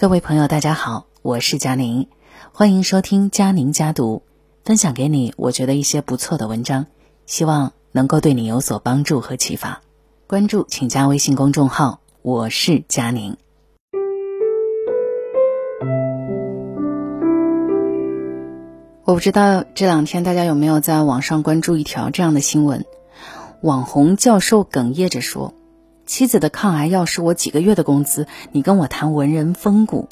各位朋友，大家好，我是佳宁，欢迎收听佳宁家读，分享给你我觉得一些不错的文章，希望能够对你有所帮助和启发。关注请加微信公众号，我是佳宁。我不知道这两天大家有没有在网上关注一条这样的新闻：网红教授哽咽着说。妻子的抗癌药是我几个月的工资，你跟我谈文人风骨，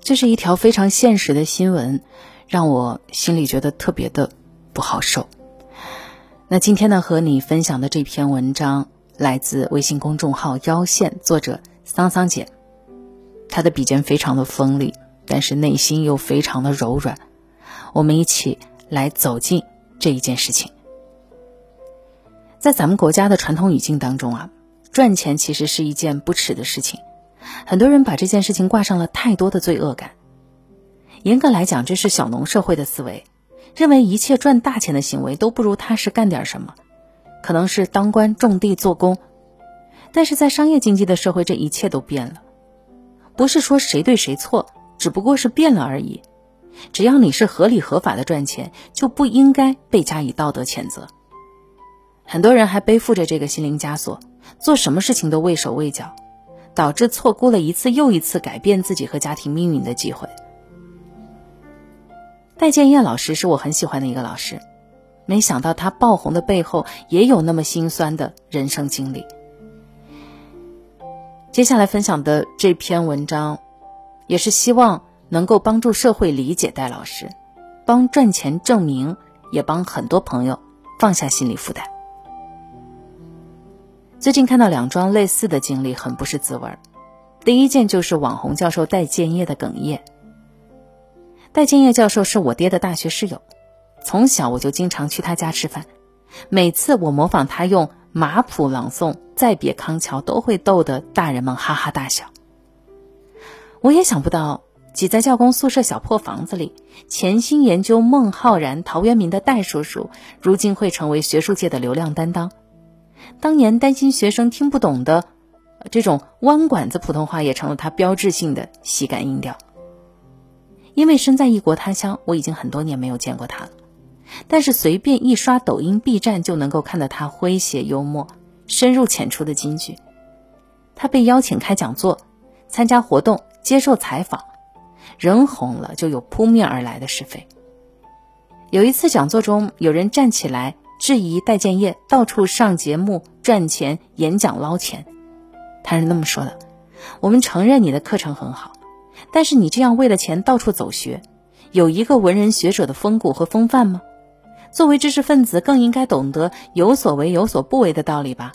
这是一条非常现实的新闻，让我心里觉得特别的不好受。那今天呢，和你分享的这篇文章来自微信公众号“腰线”，作者桑桑姐，她的笔尖非常的锋利，但是内心又非常的柔软。我们一起来走进这一件事情，在咱们国家的传统语境当中啊。赚钱其实是一件不耻的事情，很多人把这件事情挂上了太多的罪恶感。严格来讲，这是小农社会的思维，认为一切赚大钱的行为都不如踏实干点什么，可能是当官、种地、做工。但是在商业经济的社会，这一切都变了，不是说谁对谁错，只不过是变了而已。只要你是合理合法的赚钱，就不应该被加以道德谴责。很多人还背负着这个心灵枷锁。做什么事情都畏手畏脚，导致错过了一次又一次改变自己和家庭命运的机会。戴建业老师是我很喜欢的一个老师，没想到他爆红的背后也有那么心酸的人生经历。接下来分享的这篇文章，也是希望能够帮助社会理解戴老师，帮赚钱证明，也帮很多朋友放下心理负担。最近看到两桩类似的经历，很不是滋味儿。第一件就是网红教授戴建业的哽咽。戴建业教授是我爹的大学室友，从小我就经常去他家吃饭，每次我模仿他用马普朗诵《再别康桥》，都会逗得大人们哈哈大笑。我也想不到，挤在教工宿舍小破房子里，潜心研究孟浩然、陶渊明的戴叔叔，如今会成为学术界的流量担当。当年担心学生听不懂的这种弯管子普通话，也成了他标志性的喜感音调。因为身在异国他乡，我已经很多年没有见过他了。但是随便一刷抖音、B 站，就能够看到他诙谐幽默、深入浅出的金句。他被邀请开讲座、参加活动、接受采访，人红了就有扑面而来的是非。有一次讲座中，有人站起来。质疑戴建业到处上节目赚钱、演讲捞钱，他是那么说的：“我们承认你的课程很好，但是你这样为了钱到处走学，有一个文人学者的风骨和风范吗？作为知识分子，更应该懂得有所为有所不为的道理吧。”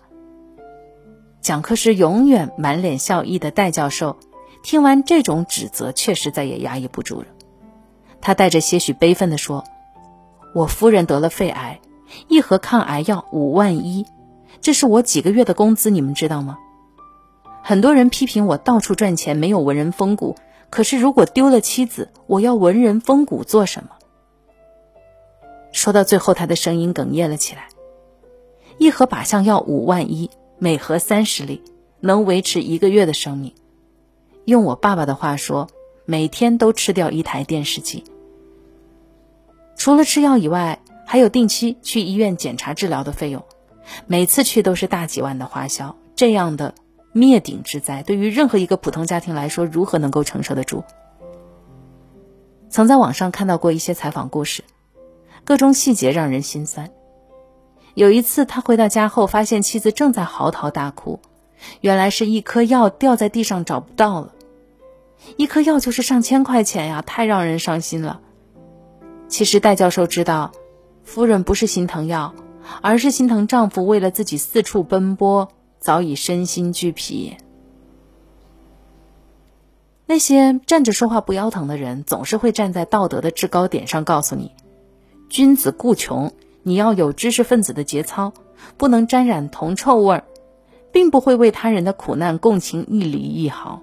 讲课时永远满脸笑意的戴教授，听完这种指责，确实再也压抑不住了。他带着些许悲愤地说：“我夫人得了肺癌。”一盒抗癌药五万一，这是我几个月的工资，你们知道吗？很多人批评我到处赚钱，没有文人风骨。可是如果丢了妻子，我要文人风骨做什么？说到最后，他的声音哽咽了起来。一盒靶向药五万一，每盒三十粒，能维持一个月的生命。用我爸爸的话说，每天都吃掉一台电视机。除了吃药以外，还有定期去医院检查治疗的费用，每次去都是大几万的花销。这样的灭顶之灾，对于任何一个普通家庭来说，如何能够承受得住？曾在网上看到过一些采访故事，各种细节让人心酸。有一次，他回到家后，发现妻子正在嚎啕大哭，原来是一颗药掉在地上找不到了。一颗药就是上千块钱呀，太让人伤心了。其实戴教授知道。夫人不是心疼药，而是心疼丈夫为了自己四处奔波，早已身心俱疲。那些站着说话不腰疼的人，总是会站在道德的制高点上，告诉你：君子固穷，你要有知识分子的节操，不能沾染铜臭味儿，并不会为他人的苦难共情一厘一毫。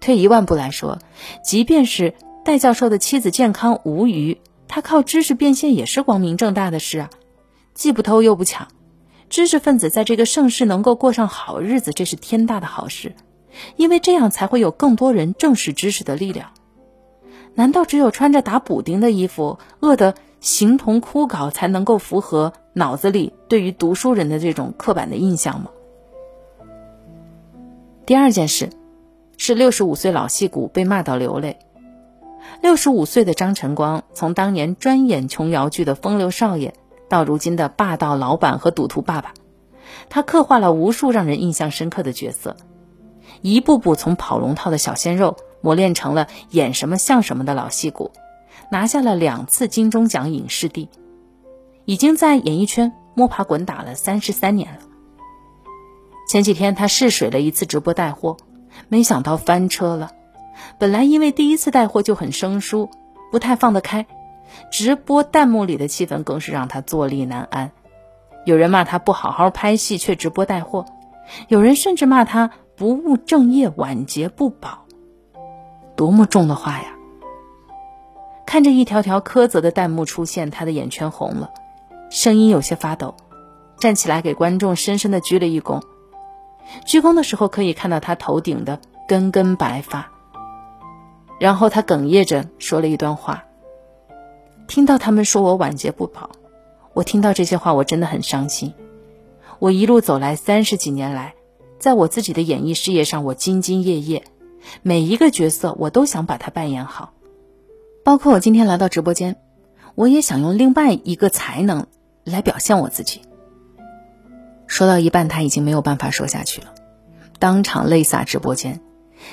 退一万步来说，即便是戴教授的妻子健康无虞。他靠知识变现也是光明正大的事啊，既不偷又不抢，知识分子在这个盛世能够过上好日子，这是天大的好事。因为这样才会有更多人正视知识的力量。难道只有穿着打补丁的衣服，饿得形同枯槁，才能够符合脑子里对于读书人的这种刻板的印象吗？第二件事，是六十五岁老戏骨被骂到流泪。六十五岁的张晨光，从当年专演琼瑶剧的风流少爷，到如今的霸道老板和赌徒爸爸，他刻画了无数让人印象深刻的角色，一步步从跑龙套的小鲜肉。磨练成了演什么像什么的老戏骨，拿下了两次金钟奖影视帝，已经在演艺圈摸爬滚打了三十三年了。前几天他试水了一次直播带货，没想到翻车了。本来因为第一次带货就很生疏，不太放得开，直播弹幕里的气氛更是让他坐立难安。有人骂他不好好拍戏却直播带货，有人甚至骂他不务正业、晚节不保。多么重的话呀！看着一条条苛责的弹幕出现，他的眼圈红了，声音有些发抖，站起来给观众深深的鞠了一躬。鞠躬的时候可以看到他头顶的根根白发。然后他哽咽着说了一段话：“听到他们说我晚节不保，我听到这些话我真的很伤心。我一路走来三十几年来，在我自己的演艺事业上，我兢兢业业。”每一个角色，我都想把它扮演好，包括我今天来到直播间，我也想用另外一个才能来表现我自己。说到一半，他已经没有办法说下去了，当场泪洒直播间，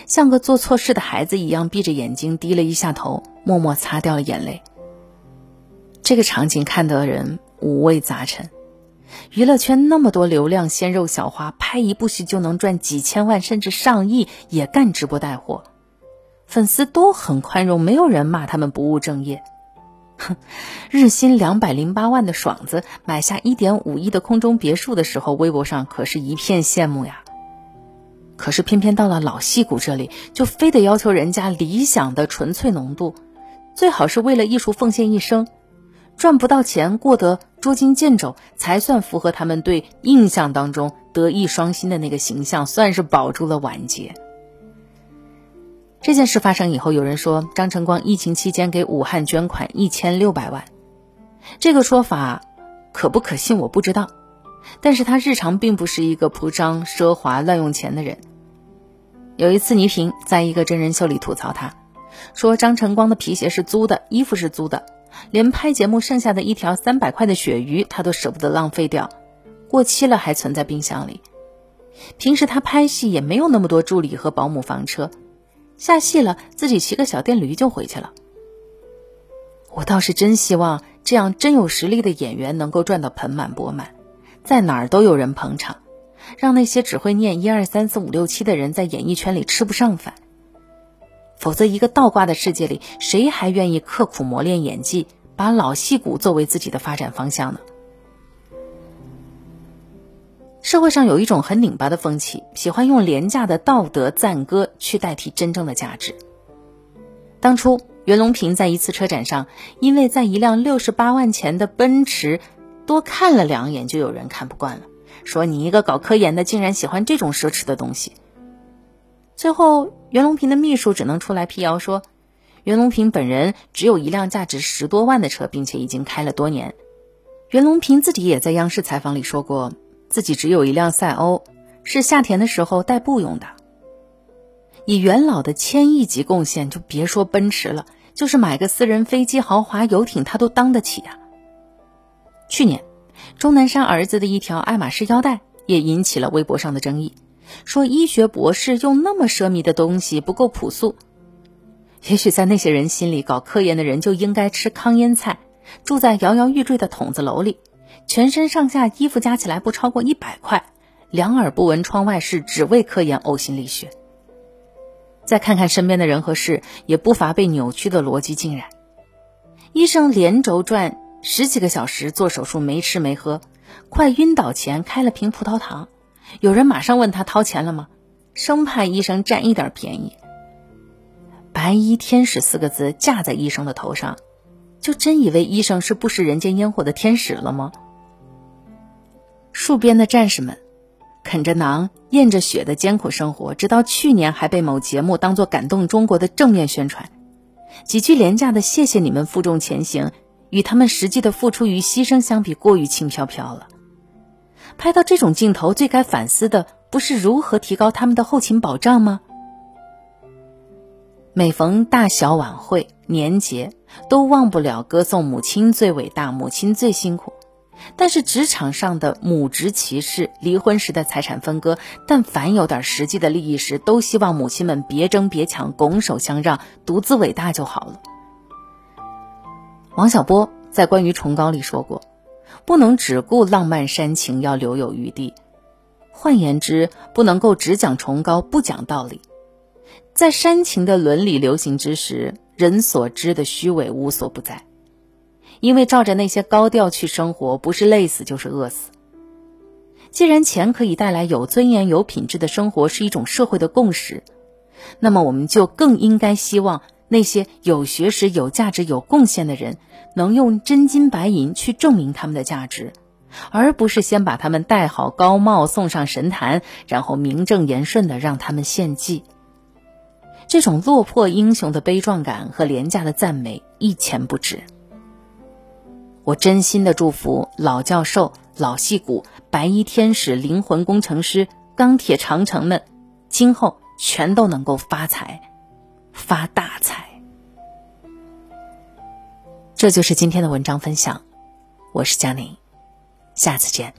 像个做错事的孩子一样闭着眼睛低了一下头，默默擦掉了眼泪。这个场景看得人五味杂陈。娱乐圈那么多流量鲜肉小花，拍一部戏就能赚几千万甚至上亿，也干直播带货，粉丝都很宽容，没有人骂他们不务正业。哼，日薪两百零八万的爽子买下一点五亿的空中别墅的时候，微博上可是一片羡慕呀。可是偏偏到了老戏骨这里，就非得要求人家理想的纯粹浓度，最好是为了艺术奉献一生。赚不到钱，过得捉襟见肘，才算符合他们对印象当中德艺双馨的那个形象，算是保住了晚节。这件事发生以后，有人说张晨光疫情期间给武汉捐款一千六百万，这个说法可不可信我不知道，但是他日常并不是一个铺张奢华乱用钱的人。有一次倪萍在一个真人秀里吐槽他，说张晨光的皮鞋是租的，衣服是租的。连拍节目剩下的一条三百块的鳕鱼，他都舍不得浪费掉，过期了还存在冰箱里。平时他拍戏也没有那么多助理和保姆房车，下戏了自己骑个小电驴就回去了。我倒是真希望这样真有实力的演员能够赚到盆满钵满，在哪儿都有人捧场，让那些只会念一二三四五六七的人在演艺圈里吃不上饭。否则，一个倒挂的世界里，谁还愿意刻苦磨练演技，把老戏骨作为自己的发展方向呢？社会上有一种很拧巴的风气，喜欢用廉价的道德赞歌去代替真正的价值。当初袁隆平在一次车展上，因为在一辆六十八万钱的奔驰多看了两眼，就有人看不惯了，说你一个搞科研的，竟然喜欢这种奢侈的东西。最后，袁隆平的秘书只能出来辟谣说，袁隆平本人只有一辆价值十多万的车，并且已经开了多年。袁隆平自己也在央视采访里说过，自己只有一辆赛欧，是夏天的时候代步用的。以元老的千亿级贡献，就别说奔驰了，就是买个私人飞机、豪华游艇，他都当得起呀。去年，钟南山儿子的一条爱马仕腰带也引起了微博上的争议。说医学博士用那么奢靡的东西不够朴素，也许在那些人心里，搞科研的人就应该吃糠咽菜，住在摇摇欲坠的筒子楼里，全身上下衣服加起来不超过一百块，两耳不闻窗外事，只为科研呕心沥血。再看看身边的人和事，也不乏被扭曲的逻辑浸染。医生连轴转十几个小时做手术，没吃没喝，快晕倒前开了瓶葡萄糖。有人马上问他掏钱了吗？生怕医生占一点便宜。白衣天使四个字架在医生的头上，就真以为医生是不食人间烟火的天使了吗？戍边的战士们，啃着馕、咽着血的艰苦生活，直到去年还被某节目当作感动中国的正面宣传。几句廉价的“谢谢你们负重前行”，与他们实际的付出与牺牲相比，过于轻飘飘了。拍到这种镜头，最该反思的不是如何提高他们的后勤保障吗？每逢大小晚会、年节，都忘不了歌颂母亲最伟大、母亲最辛苦。但是职场上的母职歧视、离婚时的财产分割，但凡有点实际的利益时，都希望母亲们别争别抢，拱手相让，独自伟大就好了。王小波在关于崇高里说过：“不能只顾浪漫煽情，要留有余地。换言之，不能够只讲崇高，不讲道理。”在煽情的伦理流行之时，人所知的虚伪无所不在。因为照着那些高调去生活，不是累死就是饿死。既然钱可以带来有尊严、有品质的生活是一种社会的共识，那么我们就更应该希望那些有学识、有价值、有贡献的人，能用真金白银去证明他们的价值，而不是先把他们戴好高帽、送上神坛，然后名正言顺的让他们献祭。这种落魄英雄的悲壮感和廉价的赞美一钱不值。我真心的祝福老教授、老戏骨、白衣天使、灵魂工程师、钢铁长城们，今后全都能够发财，发大财。这就是今天的文章分享，我是佳宁，下次见。